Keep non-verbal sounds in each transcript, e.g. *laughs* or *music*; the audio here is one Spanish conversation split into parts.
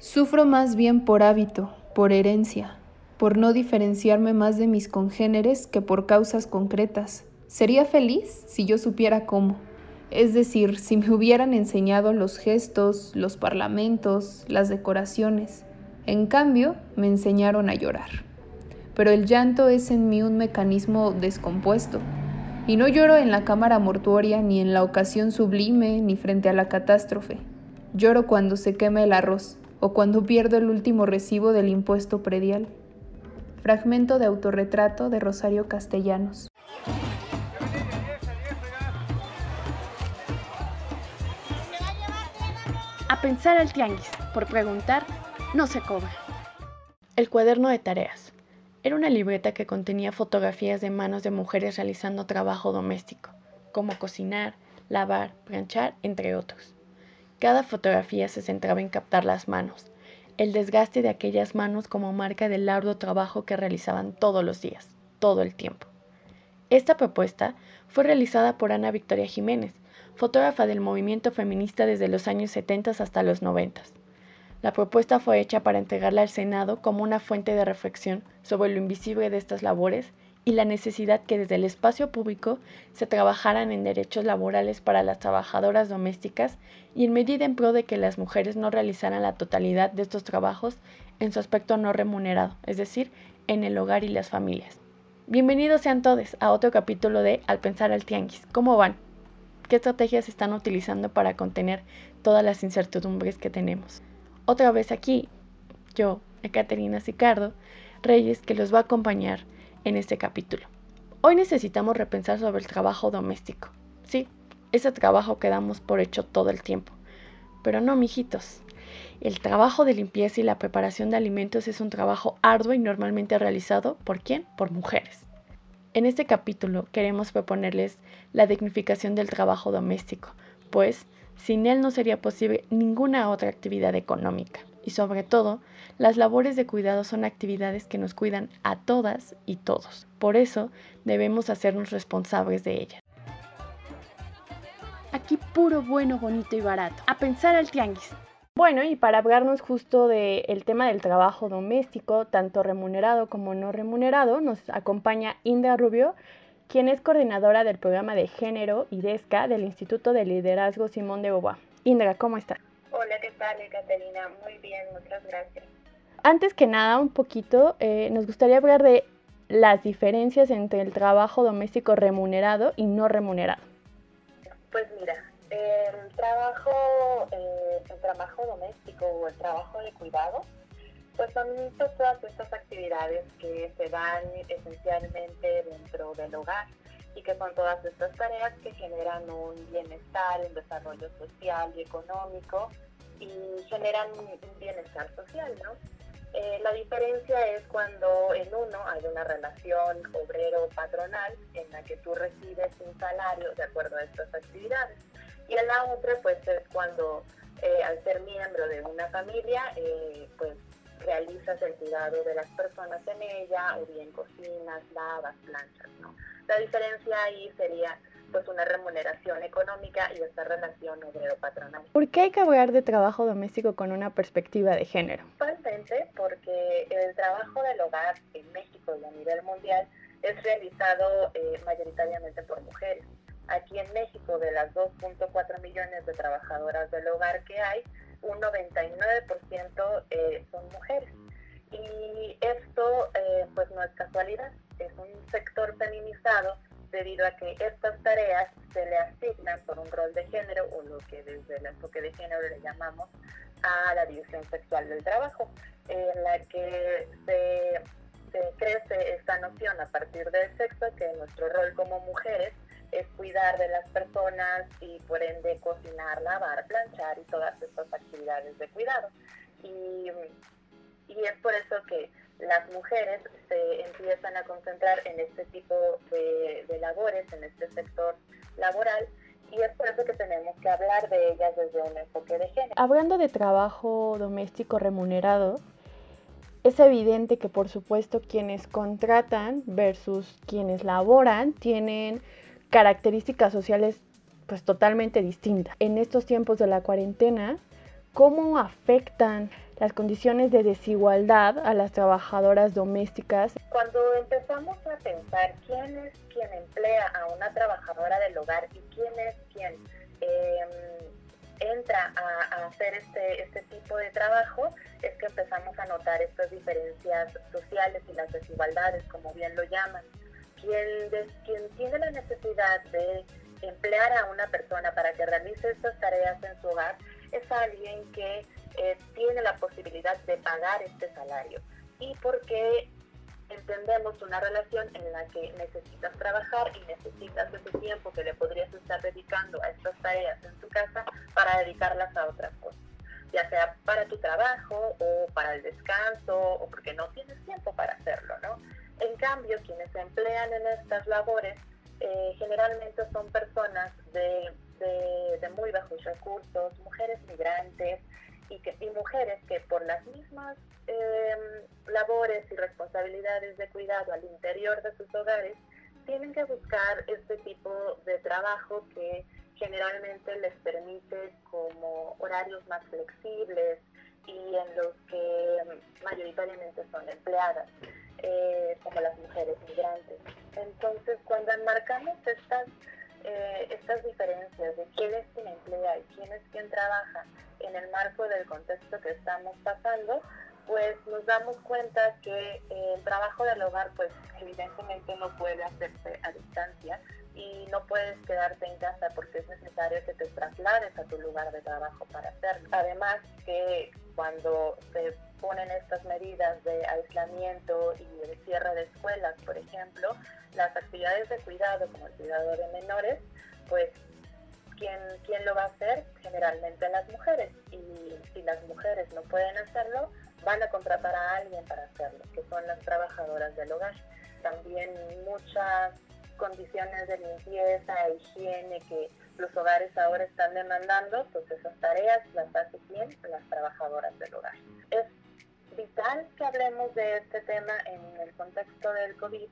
Sufro más bien por hábito, por herencia, por no diferenciarme más de mis congéneres que por causas concretas. Sería feliz si yo supiera cómo. Es decir, si me hubieran enseñado los gestos, los parlamentos, las decoraciones. En cambio, me enseñaron a llorar. Pero el llanto es en mí un mecanismo descompuesto. Y no lloro en la cámara mortuoria, ni en la ocasión sublime, ni frente a la catástrofe. Lloro cuando se quema el arroz, o cuando pierdo el último recibo del impuesto predial. Fragmento de autorretrato de Rosario Castellanos. A pensar al tianguis, por preguntar, no se cobra. El cuaderno de tareas. Era una libreta que contenía fotografías de manos de mujeres realizando trabajo doméstico, como cocinar, lavar, planchar, entre otros. Cada fotografía se centraba en captar las manos, el desgaste de aquellas manos como marca del arduo trabajo que realizaban todos los días, todo el tiempo. Esta propuesta fue realizada por Ana Victoria Jiménez, fotógrafa del movimiento feminista desde los años 70 hasta los 90. La propuesta fue hecha para entregarla al Senado como una fuente de reflexión sobre lo invisible de estas labores y la necesidad que desde el espacio público se trabajaran en derechos laborales para las trabajadoras domésticas y en medida en pro de que las mujeres no realizaran la totalidad de estos trabajos en su aspecto no remunerado, es decir, en el hogar y las familias. Bienvenidos sean todos a otro capítulo de Al pensar al tianguis. ¿Cómo van? ¿Qué estrategias están utilizando para contener todas las incertidumbres que tenemos? Otra vez aquí, yo, Ekaterina Sicardo, Reyes, que los va a acompañar en este capítulo. Hoy necesitamos repensar sobre el trabajo doméstico. Sí, ese trabajo que damos por hecho todo el tiempo. Pero no, mijitos. El trabajo de limpieza y la preparación de alimentos es un trabajo arduo y normalmente realizado por quién? Por mujeres. En este capítulo queremos proponerles la dignificación del trabajo doméstico, pues sin él no sería posible ninguna otra actividad económica. Y sobre todo, las labores de cuidado son actividades que nos cuidan a todas y todos. Por eso debemos hacernos responsables de ellas. Aquí puro, bueno, bonito y barato. A pensar al tianguis. Bueno, y para hablarnos justo del tema del trabajo doméstico, tanto remunerado como no remunerado, nos acompaña Indra Rubio, quien es coordinadora del programa de género y DESCA del Instituto de Liderazgo Simón de Beauvoir. Indra, ¿cómo estás? Hola, ¿qué tal, Caterina? Muy bien, muchas gracias. Antes que nada, un poquito, eh, nos gustaría hablar de las diferencias entre el trabajo doméstico remunerado y no remunerado. Pues mira, el trabajo, eh, el trabajo doméstico o el trabajo de cuidado, pues son todas estas actividades que se dan esencialmente dentro del hogar y que son todas estas tareas que generan un bienestar, un desarrollo social y económico y generan un bienestar social, ¿no? Eh, la diferencia es cuando en uno hay una relación obrero-patronal en la que tú recibes un salario de acuerdo a estas actividades y en la otra pues es cuando eh, al ser miembro de una familia eh, pues realizas el cuidado de las personas en ella o bien cocinas, lavas, planchas, ¿no? La diferencia ahí sería pues una remuneración económica y esta relación obrero-patronal. ¿Por qué hay que hablar de trabajo doméstico con una perspectiva de género? Actualmente porque el trabajo del hogar en México y a nivel mundial es realizado eh, mayoritariamente por mujeres. Aquí en México, de las 2.4 millones de trabajadoras del hogar que hay, un 99% eh, son mujeres. Y esto eh, pues no es casualidad, es un sector feminizado debido a que estas tareas se le asignan por un rol de género o lo que desde el enfoque de género le llamamos a la división sexual del trabajo, en la que se, crece esta noción a partir del sexo que nuestro rol como mujeres es cuidar de las personas y por ende cocinar, lavar, planchar y todas estas actividades de cuidado. Y, y es por eso que las mujeres se empiezan a concentrar en este tipo de, de, labores, en este sector laboral, y es por eso que tenemos que hablar de ellas desde un enfoque de género. Hablando de trabajo doméstico remunerado, es evidente que por supuesto quienes contratan versus quienes laboran tienen características sociales pues totalmente distintas. En estos tiempos de la cuarentena, cómo afectan las condiciones de desigualdad a las trabajadoras domésticas. Cuando empezamos a pensar quién es quien emplea a una trabajadora del hogar y quién es quien em, entra a, hacer este, este tipo de trabajo, es que empezamos a notar estas diferencias sociales y las desigualdades, como bien lo llaman. Quien, quien tiene la necesidad de emplear a una persona para que realice estas tareas en su hogar es alguien que eh, tiene la posibilidad de pagar este salario y porque entendemos una relación en la que necesitas trabajar y necesitas ese tiempo que le podrías estar dedicando a estas tareas en tu casa para dedicarlas a otras cosas, ya sea para tu trabajo o para el descanso o porque no tienes tiempo para hacerlo, ¿no? En cambio, quienes se emplean en estas labores eh, generalmente son personas de, de, muy bajos recursos, mujeres migrantes y, que, y mujeres que por las mismas em, labores y responsabilidades de cuidado al interior de sus hogares tienen que buscar este tipo de trabajo que generalmente les permite como horarios más flexibles y en los que mayoritariamente son empleadas. Eh, como las mujeres migrantes. Entonces, cuando enmarcamos estas, eh, estas diferencias de quién es quien emplea y quién es quien trabaja en el marco del contexto que estamos pasando, pues nos damos cuenta que eh, el trabajo del hogar, pues evidentemente no puede hacerse a distancia y no puedes quedarte en casa porque es necesario que te traslades a tu lugar de trabajo para hacerlo. Además que cuando se ponen estas medidas de aislamiento y de cierre de escuelas, por ejemplo, las actividades de cuidado, como el cuidado de menores, pues ¿quién, quién lo va a hacer? Generalmente las mujeres. Y si las mujeres no pueden hacerlo, van a contratar a alguien para hacerlo, que son las trabajadoras del hogar. También muchas condiciones de limpieza, higiene que los hogares ahora están demandando, pues esas tareas las hace quién? Las trabajadoras del hogar. Es vital que hablemos de este tema en el contexto del COVID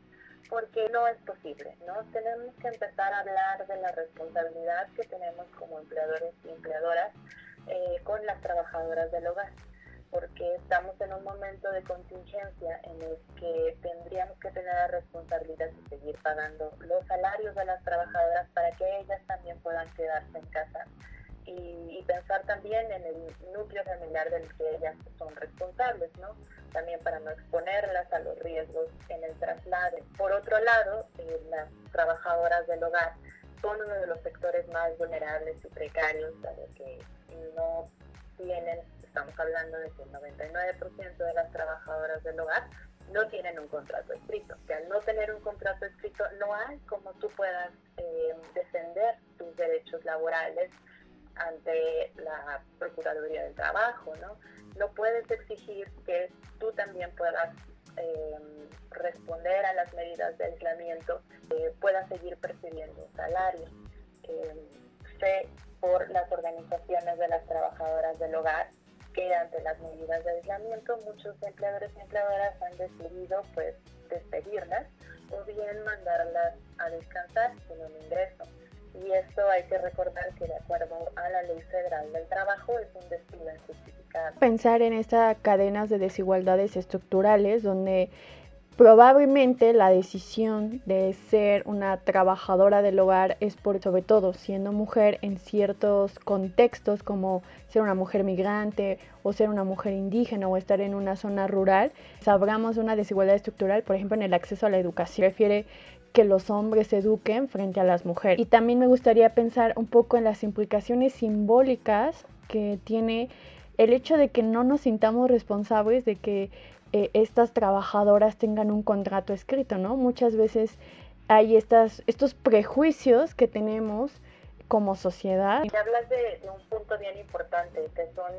porque no es posible, ¿no? Tenemos que empezar a hablar de la responsabilidad que tenemos como empleadores y empleadoras eh, con las trabajadoras del hogar porque estamos en un momento de contingencia en el que tendríamos que tener la responsabilidad de seguir pagando los salarios de las trabajadoras para que ellas también puedan quedarse en casa y, pensar también en el núcleo familiar del que ellas son responsables, ¿no? También para no exponerlas a los riesgos en el traslado. Por otro lado, eh, las trabajadoras del hogar son uno de los sectores más vulnerables y precarios, que no tienen estamos hablando de que el 99% de las trabajadoras del hogar no tienen un contrato escrito. Que al no tener un contrato escrito no hay como tú puedas eh, defender tus derechos laborales ante la Procuraduría del Trabajo, ¿no? No puedes exigir que tú también puedas eh, responder a las medidas de aislamiento, eh, puedas seguir percibiendo un salario. sé por las organizaciones de las trabajadoras del hogar que ante las medidas de aislamiento muchos empleadores y empleadoras han decidido pues despedirlas o bien mandarlas a descansar sin un ingreso. Y esto hay que recordar que de acuerdo a la Ley Federal del Trabajo es un despido injustificado. Pensar en estas cadenas de desigualdades estructurales donde Probablemente la decisión de ser una trabajadora del hogar es por, sobre todo, siendo mujer en ciertos contextos como ser una mujer migrante o ser una mujer indígena o estar en una zona rural, sabramos una desigualdad estructural, por ejemplo, en el acceso a la educación. Refiere que los hombres eduquen frente a las mujeres. Y también me gustaría pensar un poco en las implicaciones simbólicas que tiene el hecho de que no nos sintamos responsables de que eh, estas trabajadoras tengan un contrato escrito, ¿no? Muchas veces hay estas, estos prejuicios que tenemos como sociedad. Y hablas de, un punto bien importante, que son,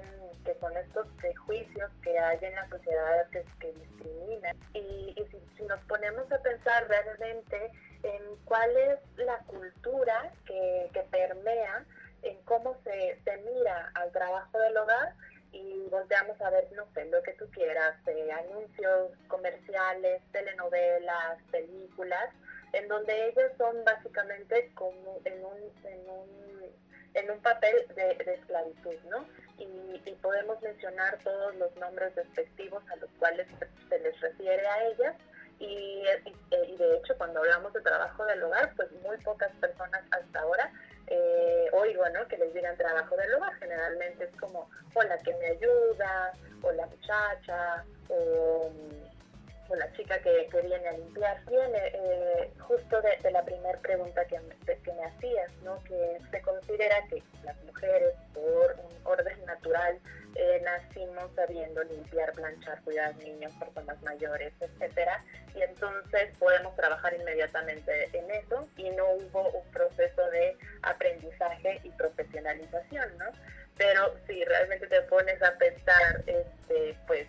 que son estos prejuicios que hay en la sociedad que, discriminan. Y, si, nos ponemos a pensar realmente en cuál es la cultura que, que permea en cómo se, se mira al trabajo del hogar, y volteamos a ver, no sé, lo que tú quieras, eh, anuncios comerciales, telenovelas, películas, en donde ellos son básicamente como en un, en un en un papel de, esclavitud, ¿no? Y, podemos mencionar todos los nombres despectivos a los cuales se les refiere a ellas. Y, y, de hecho, cuando hablamos de trabajo del hogar, pues muy pocas personas hasta ahora eh, oigo, ¿no? Que les digan trabajo del hogar. Generalmente es como, o la que me ayuda, o la muchacha, o o la chica que, que viene a limpiar. Viene eh, justo de, la primera pregunta que, que me hacías, ¿no? que se considera que las mujeres, por un orden natural, eh, nacimos sabiendo limpiar, planchar, cuidar niños, personas mayores, etcétera, y entonces podemos trabajar inmediatamente en eso y no hubo un proceso de aprendizaje y profesionalización, ¿no? Pero si realmente te pones a pensar, este, pues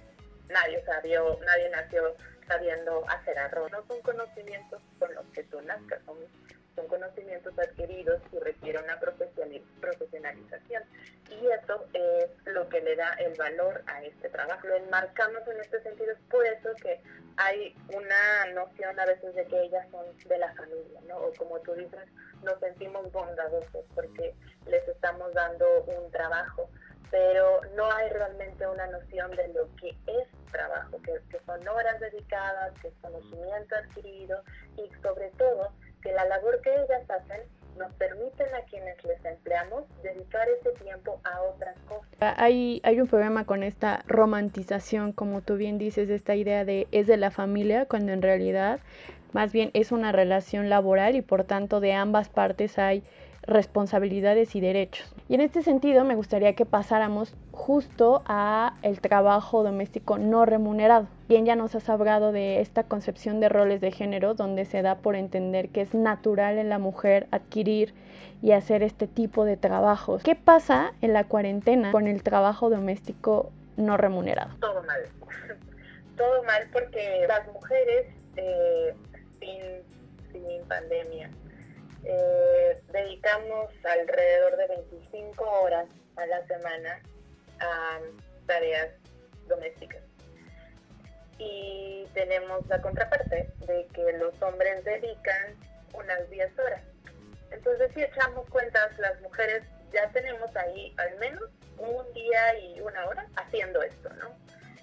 nadie sabió, nadie nació sabiendo hacer arroz. No son conocimientos con los que tú nazcas, son, son conocimientos adquiridos y requiere una profesionalización. Y eso es lo que le da el valor a este trabajo. Lo enmarcamos en este sentido, es por eso que hay una noción a veces de que ellas son de la familia, ¿no? O como tú dices, nos sentimos bondadosos porque les estamos dando un trabajo pero no hay realmente una noción de lo que es trabajo, que, son horas dedicadas, que es conocimiento adquirido y sobre todo que la labor que ellas hacen nos permiten a quienes les empleamos dedicar ese tiempo a otras cosas. Hay, hay un problema con esta romantización, como tú bien dices, esta idea de es de la familia, cuando en realidad más bien es una relación laboral y por tanto de ambas partes hay responsabilidades y derechos. Y en este sentido me gustaría que pasáramos justo a el trabajo doméstico no remunerado. Bien ya nos has hablado de esta concepción de roles de género donde se da por entender que es natural en la mujer adquirir y hacer este tipo de trabajos. ¿Qué pasa en la cuarentena con el trabajo doméstico no remunerado? Todo mal. Todo mal porque las mujeres eh, sin, sin pandemia eh, dedicamos alrededor de 25 horas a la semana a tareas domésticas. Y tenemos la contraparte de que los hombres dedican unas 10 horas. Entonces, si echamos cuentas, las mujeres ya tenemos ahí al menos un día y una hora haciendo esto, ¿no?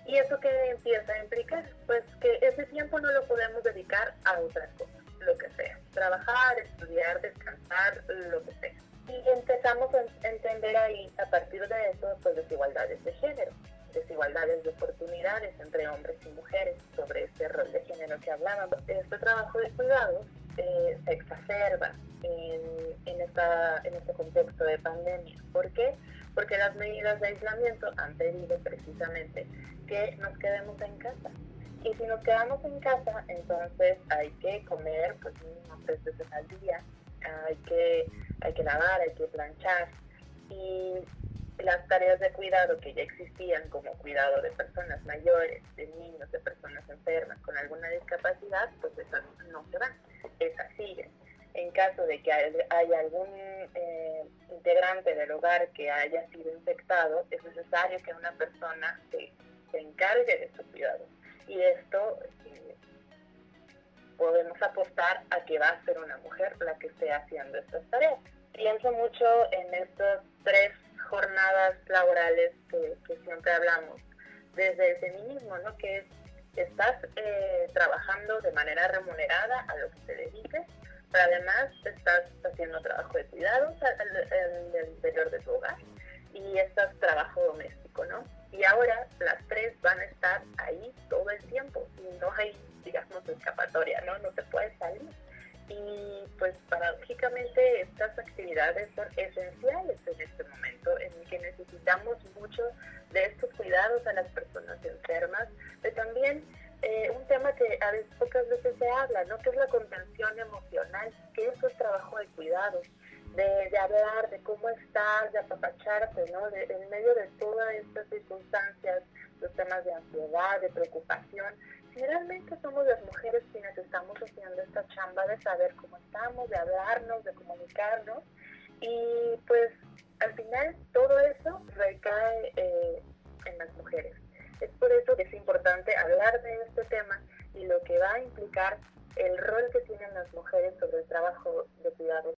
¿Y eso qué empieza a implicar? Pues que ese tiempo no lo podemos dedicar a otras cosas lo que sea, trabajar, estudiar, descansar, lo que sea. Y empezamos a entender ahí, a partir de eso, pues desigualdades de género, desigualdades de oportunidades entre hombres y mujeres sobre este rol de género que hablábamos. Este trabajo de cuidados eh, se exacerba en, en, esta, en este contexto de pandemia. ¿Por qué? Porque las medidas de aislamiento han pedido precisamente que nos quedemos en casa, y si nos quedamos en casa, entonces hay que comer pues mínimo tres veces al día, hay que, hay que lavar, hay que planchar. Y las tareas de cuidado que ya existían, como cuidado de personas mayores, de niños, de personas enfermas con alguna discapacidad, pues esas no se van, esas siguen. En caso de que haya algún eh, integrante del hogar que haya sido infectado, es necesario que una persona se, se encargue de su cuidado y esto eh, podemos apostar a que va a ser una mujer la que esté haciendo estas tareas. Pienso mucho en estas tres jornadas laborales que, siempre hablamos, desde el feminismo, ¿no? que es, estás eh, trabajando de manera remunerada a lo que te dediques, pero además estás haciendo trabajo de cuidados en el interior de tu hogar y estás trabajo doméstico, ¿no? Y ahora las tres van a estar ahí todo el tiempo y no hay, digamos, escapatoria, ¿no? No te puedes salir. Y pues paradójicamente estas actividades son esenciales en este momento en el que necesitamos mucho de estos cuidados a las personas enfermas, pero también eh, un tema que a veces pocas veces se habla, ¿no? Que es la contención emocional, que eso es trabajo de cuidados de, hablar de cómo estás, de apapacharte, ¿no? en medio de todas estas circunstancias, los temas de ansiedad, de preocupación, generalmente somos las mujeres quienes estamos haciendo esta chamba de saber cómo estamos, de hablarnos, de comunicarnos, y pues al final todo eso recae eh, en las mujeres. Es por eso que es importante hablar de este tema y lo que va a implicar el rol que tienen las mujeres sobre el trabajo de cuidados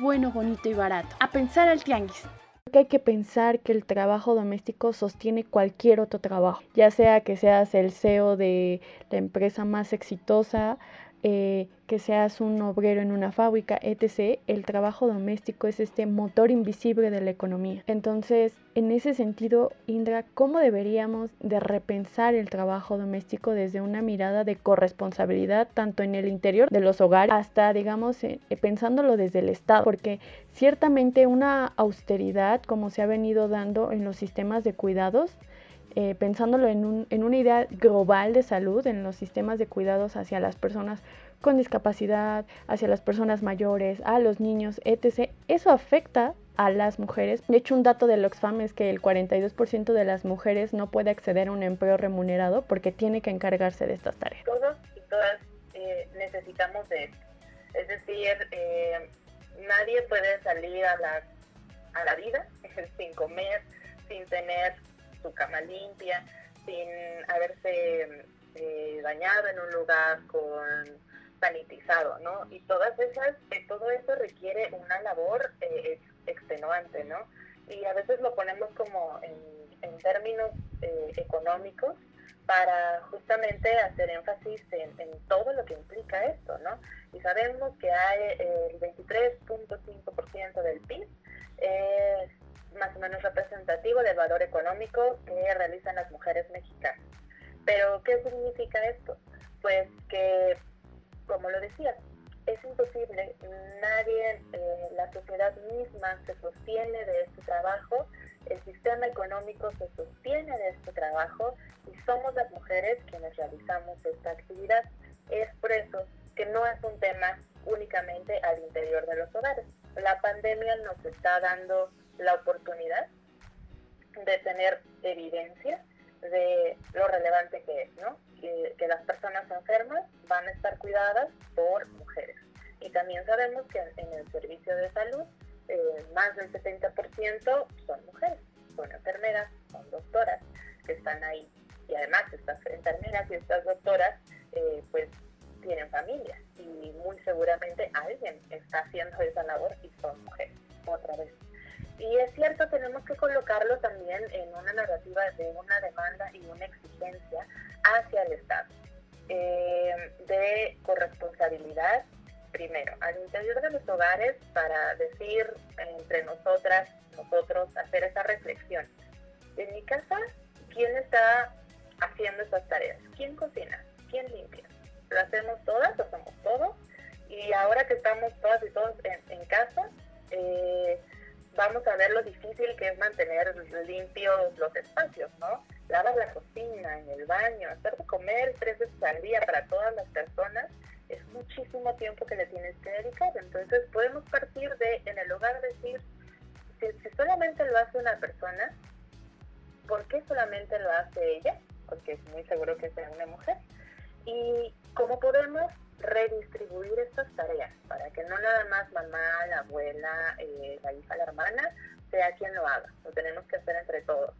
bueno, bonito y barato. A pensar al tianguis. Que hay que pensar que el trabajo doméstico sostiene cualquier otro trabajo, ya sea que seas el CEO de la empresa más exitosa, eh, que seas un obrero en una fábrica, etc., el trabajo doméstico es este motor invisible de la economía. Entonces, en ese sentido, Indra, ¿cómo deberíamos de repensar el trabajo doméstico desde una mirada de corresponsabilidad, tanto en el interior de los hogares hasta, digamos, eh, pensándolo desde el Estado? Porque ciertamente una austeridad, como se ha venido dando en los sistemas de cuidados, eh, pensándolo en, un, en una idea global de salud, en los sistemas de cuidados hacia las personas con discapacidad, hacia las personas mayores, a los niños, etc. Eso afecta a las mujeres. De hecho, un dato del Oxfam es que el 42% de las mujeres no puede acceder a un empleo remunerado porque tiene que encargarse de estas tareas. Todos y todas eh, necesitamos de esto. Es decir, eh, nadie puede salir a la, a la vida *laughs* sin comer, sin tener su cama limpia, sin haberse eh, bañado en un lugar con sanitizado, ¿no? Y todas esas, eh, todo eso requiere una labor eh, extenuante, ¿no? Y a veces lo ponemos como en, términos eh, económicos para justamente hacer énfasis en, en, todo lo que implica esto, ¿no? Y sabemos que hay el 23.5% del PIB o menos representativo del valor económico que realizan las mujeres mexicanas. Pero, ¿qué significa esto? Pues que, como lo decía, es imposible, nadie, eh, la sociedad misma se sostiene de este trabajo, el sistema económico se sostiene de este trabajo y somos las mujeres quienes realizamos esta actividad. Es por eso que no es un tema únicamente al interior de los hogares. La pandemia nos está dando la oportunidad de tener evidencia de lo relevante que es, ¿no? Que, las personas enfermas van a estar cuidadas por mujeres. Y también sabemos que en el servicio de salud eh, más del 70% son mujeres, son enfermeras, son doctoras que están ahí. Y además estas enfermeras y estas doctoras eh, pues tienen familia y muy seguramente alguien está haciendo esa labor y son mujeres, otra vez. Y es cierto, tenemos que colocarlo también en una narrativa de una demanda y una exigencia hacia el Estado, eh, de corresponsabilidad, primero, al interior de los hogares para decir entre nosotras, nosotros, hacer esa reflexión. En mi casa, ¿quién está haciendo esas tareas? ¿Quién cocina? ¿Quién limpia? ¿Lo hacemos todas? ¿Lo hacemos todos? Y ahora que estamos todas y todos en, en casa, eh, vamos a ver lo difícil que es mantener limpios los espacios, ¿no? Lavar la cocina, en el baño, hacer de comer tres veces al día para todas las personas es muchísimo tiempo que le tienes que dedicar. Entonces podemos partir de, en el hogar, decir, si, si solamente lo hace una persona, ¿por qué solamente lo hace ella? Porque es muy seguro que sea una mujer. Y cómo podemos redistribuir estas tareas para que no nada más mamá, la abuela, eh, la hija, la hermana sea quien lo haga, lo tenemos que hacer entre todos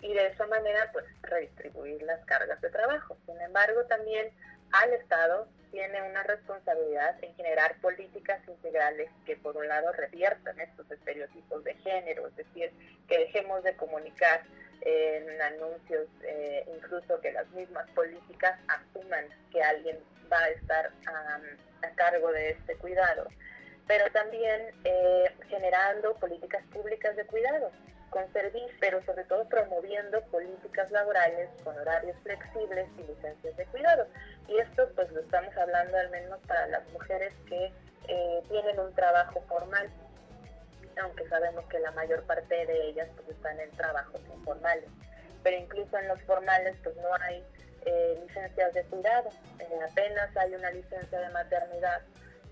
y de esa manera pues redistribuir las cargas de trabajo. Sin embargo, también al Estado tiene una responsabilidad en generar políticas integrales que por un lado reviertan estos estereotipos de género, es decir, que dejemos de comunicar en anuncios, eh, incluso que las mismas políticas asuman que alguien va a estar a cargo de este cuidado, pero también eh, generando políticas públicas de cuidado con servicios, pero sobre todo promoviendo políticas laborales con horarios flexibles y licencias de cuidado. Y esto pues lo estamos hablando al menos para las mujeres que eh, tienen un trabajo formal, aunque sabemos que la mayor parte de ellas pues están en trabajos informales. Pero incluso en los formales pues no hay eh, licencias de cuidado. Eh, apenas hay una licencia de maternidad,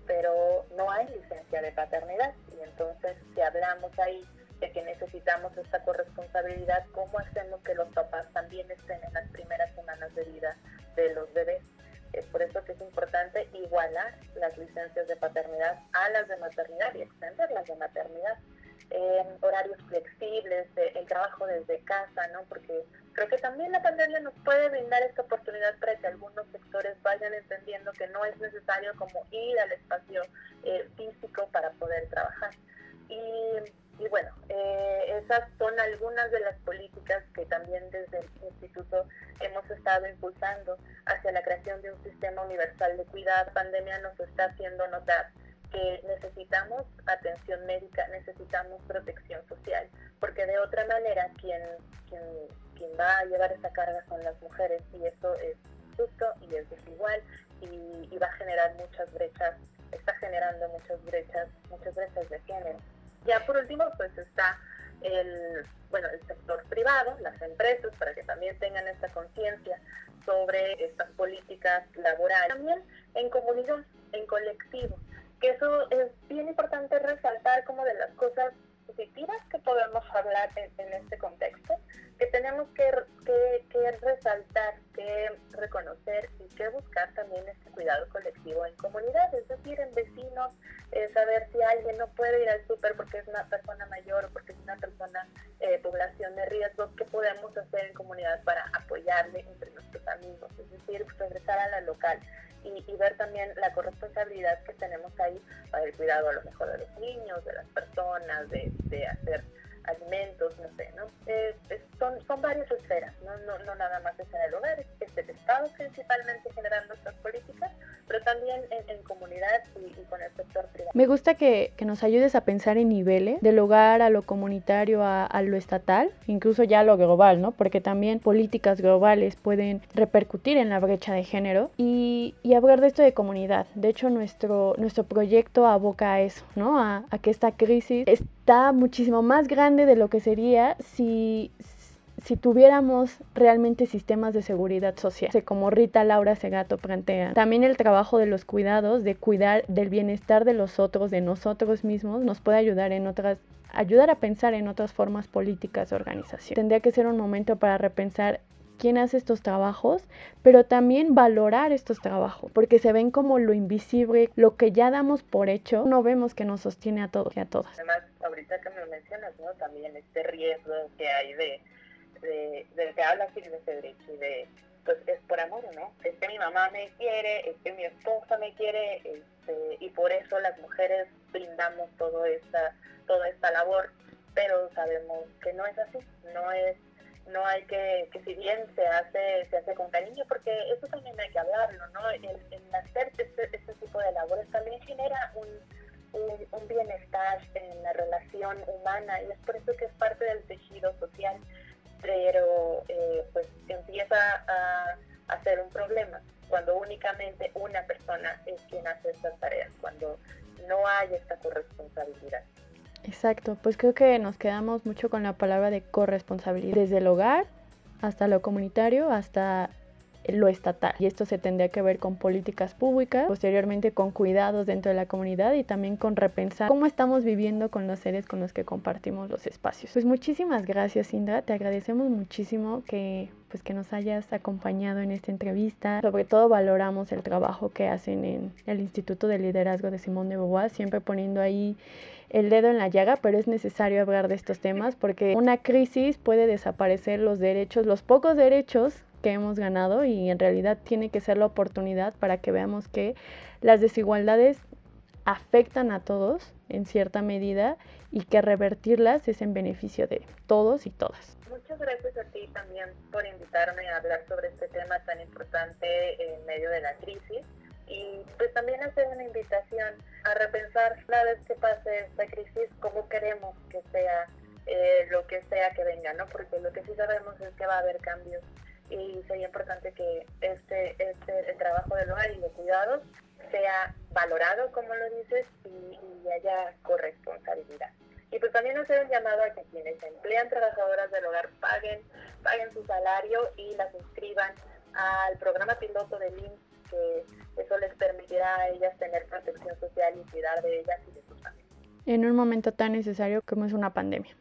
pero no hay licencia de paternidad. Y entonces, si hablamos ahí de que necesitamos esta corresponsabilidad, ¿cómo hacemos que los papás también estén en las primeras semanas de vida de los bebés? Es por eso que es importante igualar las licencias de paternidad a las de maternidad y extender las de maternidad. Eh, horarios flexibles, el trabajo desde casa, ¿no? Porque creo que también la pandemia nos puede brindar esta oportunidad para que algunos sectores vayan entendiendo que no es necesario como ir al espacio eh, físico para poder trabajar. Y, y bueno, eh, esas son algunas de las políticas que también desde el instituto hemos estado impulsando hacia la creación de un sistema universal de cuidado. La pandemia nos está haciendo notar que necesitamos atención médica, necesitamos protección social, porque de otra manera quien, va a llevar esa carga son las mujeres y eso es justo y es desigual y, y va a generar muchas brechas, está generando muchas brechas, muchas brechas de género. Ya por último, pues está el, bueno, el sector privado, las empresas, para que también tengan esta conciencia sobre estas políticas laborales. También en comunidad, en colectivo que eso es bien importante resaltar como de las cosas positivas que podemos hablar en, este contexto, que tenemos que, que, resaltar, que reconocer y que buscar también este cuidado colectivo en comunidad, es decir, en vecinos, saber si alguien no puede ir al súper porque es una persona mayor o porque es una persona eh, población de riesgo, qué podemos hacer en comunidad para apoyarle entre nuestros amigos, es decir, regresar a la local y, ver también la corresponsabilidad que tenemos ahí para el cuidado a lo mejor de los niños, de las personas, de, de hacer alimentos, no sé, ¿no? Eh, son, son varias esferas, ¿no? No, no nada más es en el hogar, es el Estado principalmente generando estas políticas, pero también en, comunidad y, con el sector privado. Me gusta que, que, nos ayudes a pensar en niveles, del hogar a lo comunitario a, a, lo estatal, incluso ya a lo global, ¿no? Porque también políticas globales pueden repercutir en la brecha de género y, y hablar de esto de comunidad. De hecho, nuestro, nuestro proyecto aboca a eso, ¿no? A, a que esta crisis está muchísimo más grande de lo que sería si, si tuviéramos realmente sistemas de seguridad social, como Rita Laura Segato plantea. También el trabajo de los cuidados, de cuidar del bienestar de los otros, de nosotros mismos, nos puede ayudar en otras ayudar a pensar en otras formas políticas de organización. Tendría que ser un momento para repensar quién hace estos trabajos, pero también valorar estos trabajos, porque se ven como lo invisible, lo que ya damos por hecho, no vemos que nos sostiene a todos y a todas. Además, ahorita que me lo mencionas, ¿no? También este riesgo que hay de, de, de que habla Silvia derecho y de pues es por amor, ¿no? Es que mi mamá me quiere, es que mi esposa me quiere, este, y por eso las mujeres brindamos todo esta, toda esta labor, pero sabemos que no es así, no es no hay que, que si bien se hace, se hace con cariño, porque eso también hay que hablarlo, ¿no? El, hacer este, este, tipo de labores también genera un, un, bienestar en la relación humana y es por eso que es parte del tejido social, pero eh, pues empieza a, a ser un problema cuando únicamente una persona es quien hace estas tareas, cuando no hay esta corresponsabilidad. Exacto, pues creo que nos quedamos mucho con la palabra de corresponsabilidad, desde el hogar hasta lo comunitario, hasta lo estatal. Y esto se tendría que ver con políticas públicas, posteriormente con cuidados dentro de la comunidad y también con repensar cómo estamos viviendo con los seres con los que compartimos los espacios. Pues muchísimas gracias, Indra. Te agradecemos muchísimo que pues que nos hayas acompañado en esta entrevista. Sobre todo valoramos el trabajo que hacen en el Instituto de Liderazgo de Simón de Beauvoir, siempre poniendo ahí el dedo en la llaga, pero es necesario hablar de estos temas porque una crisis puede desaparecer los derechos, los pocos derechos que hemos ganado y en realidad tiene que ser la oportunidad para que veamos que las desigualdades afectan a todos en cierta medida y que revertirlas es en beneficio de todos y todas. Muchas gracias a ti también por invitarme a hablar sobre este tema tan importante en medio de la crisis y pues también hacer una invitación a repensar una vez que pase esta crisis cómo queremos que sea eh, lo que sea que venga, ¿no? Porque lo que sí sabemos es que va a haber cambios y sería importante que este, este el trabajo del hogar y de cuidados sea valorado, como lo dices, y, y haya corresponsabilidad. Y pues también hacer un llamado a que quienes emplean trabajadoras del hogar paguen, paguen su salario y las inscriban al programa piloto del IMSS que eso les permitirá a ellas tener protección social y cuidar de ellas y de sus familias. En un momento tan necesario como es una pandemia.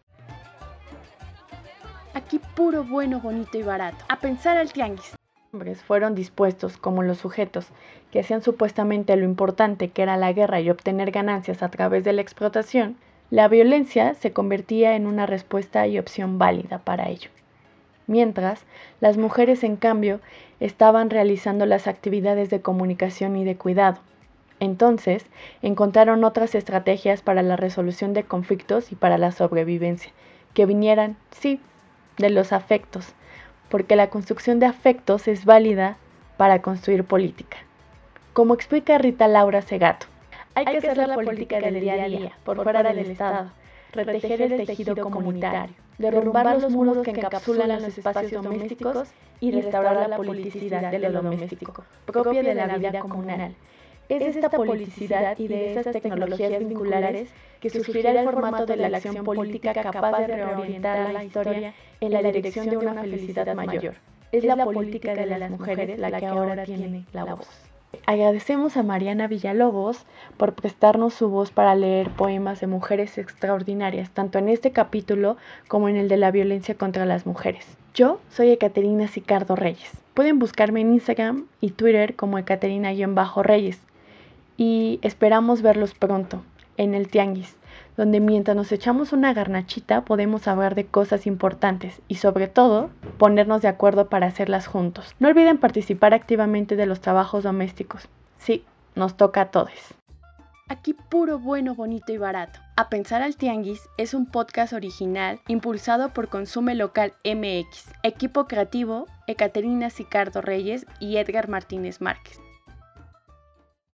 Aquí puro bueno, bonito y barato. A pensar al tianguis. Hombres fueron dispuestos, como los sujetos, que hacían supuestamente lo importante que era la guerra y obtener ganancias a través de la explotación, La violencia se convertía en una respuesta y opción válida para ello. Mientras, las mujeres, en cambio, estaban realizando las actividades de comunicación y de cuidado. Entonces, encontraron otras estrategias para la resolución de conflictos y para la sobrevivencia, que vinieran, sí, de los afectos, porque la construcción de afectos es válida para construir política. Como explica Rita Laura Segato, hay que hacer la política del día a día, por fuera del Estado, retejer el tejido comunitario, derrumbar los muros que encapsulan los espacios domésticos y restaurar la politicidad de lo doméstico, propia de la vida comunal. Es esta politicidad y de esas tecnologías vinculares que surgirá el formato de la acción política capaz de reorientar la historia en la dirección de una felicidad mayor. Es la política de las mujeres la que ahora tiene la voz. Agradecemos a Mariana Villalobos por prestarnos su voz para leer poemas de mujeres extraordinarias, tanto en este capítulo como en el de la violencia contra las mujeres. Yo soy Ecaterina Sicardo Reyes. Pueden buscarme en Instagram y Twitter como Ecaterina-Reyes y esperamos verlos pronto en el Tianguis, donde mientras nos echamos una garnachita podemos hablar de cosas importantes y sobre todo ponernos de acuerdo para hacerlas juntos. No olviden participar activamente de los trabajos domésticos. Sí, nos toca a todos. Aquí puro bueno, bonito y barato. A Pensar al Tianguis es un podcast original impulsado por Consume Local MX, equipo creativo Ecaterina Sicardo Reyes y Edgar Martínez Márquez.